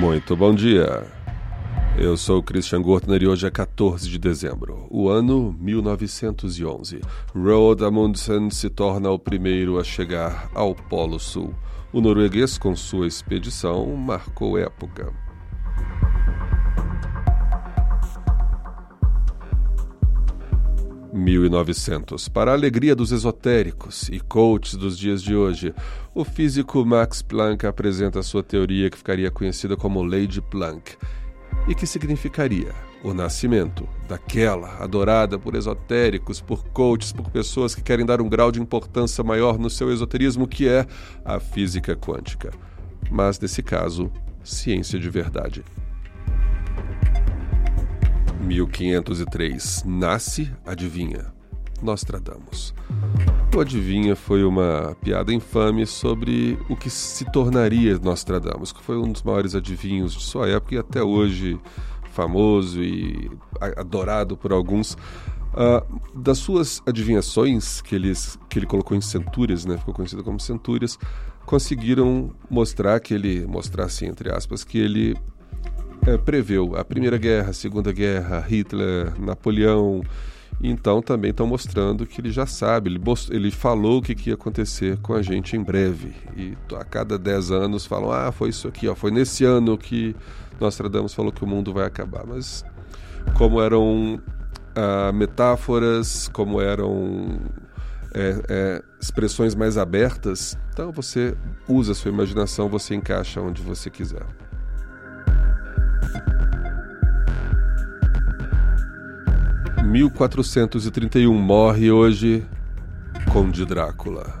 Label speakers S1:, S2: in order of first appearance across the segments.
S1: Muito bom dia. Eu sou Christian Gortner e hoje é 14 de dezembro, o ano 1911. Roald Amundsen se torna o primeiro a chegar ao Polo Sul. O norueguês, com sua expedição, marcou época. 1900. Para a alegria dos esotéricos e coaches dos dias de hoje, o físico Max Planck apresenta sua teoria que ficaria conhecida como Lei de Planck e que significaria o nascimento daquela adorada por esotéricos, por coaches, por pessoas que querem dar um grau de importância maior no seu esoterismo, que é a física quântica. Mas, nesse caso, ciência de verdade. 1503 nasce Adivinha, Nostradamus. O Adivinha foi uma piada infame sobre o que se tornaria Nostradamus, que foi um dos maiores adivinhos de sua época e até hoje famoso e adorado por alguns. Uh, das suas adivinhações que, eles, que ele colocou em centúrias, né, ficou conhecido como centúrias, conseguiram mostrar que ele, mostrar assim, entre aspas, que ele é, preveu a Primeira Guerra, a Segunda Guerra, Hitler, Napoleão. Então também estão mostrando que ele já sabe, ele, ele falou o que, que, ia acontecer com a gente em breve. E a cada 10 anos falam, ah, foi isso aqui, ó, foi nesse ano que Nostradamus falou que o mundo vai acabar. Mas como eram ah, metáforas, como eram é, é, expressões mais abertas, então você usa a sua imaginação, você encaixa onde você quiser. 1431 morre hoje Conde Drácula.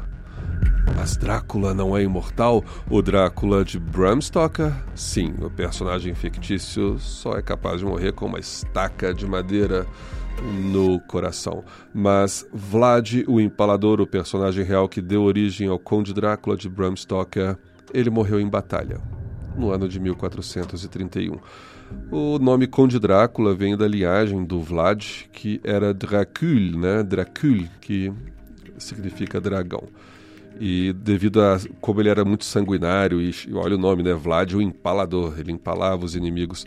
S1: Mas Drácula não é imortal? O Drácula de Bram Stoker? Sim, o personagem fictício só é capaz de morrer com uma estaca de madeira no coração. Mas Vlad, o Empalador, o personagem real que deu origem ao Conde Drácula de Bram Stoker, ele morreu em batalha no ano de 1431. O nome Conde Drácula vem da linhagem do Vlad, que era Dracul, né? Dracul, que significa dragão. E devido a como ele era muito sanguinário, e olha o nome, né? Vlad, o empalador, ele empalava os inimigos.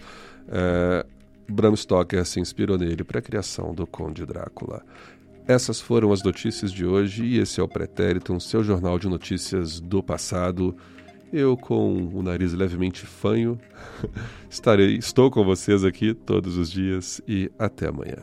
S1: É, Bram Stoker se inspirou nele para a criação do Conde Drácula. Essas foram as notícias de hoje e esse é o Pretérito, um seu jornal de notícias do passado. Eu, com o nariz levemente fanho, estarei, estou com vocês aqui todos os dias e até amanhã.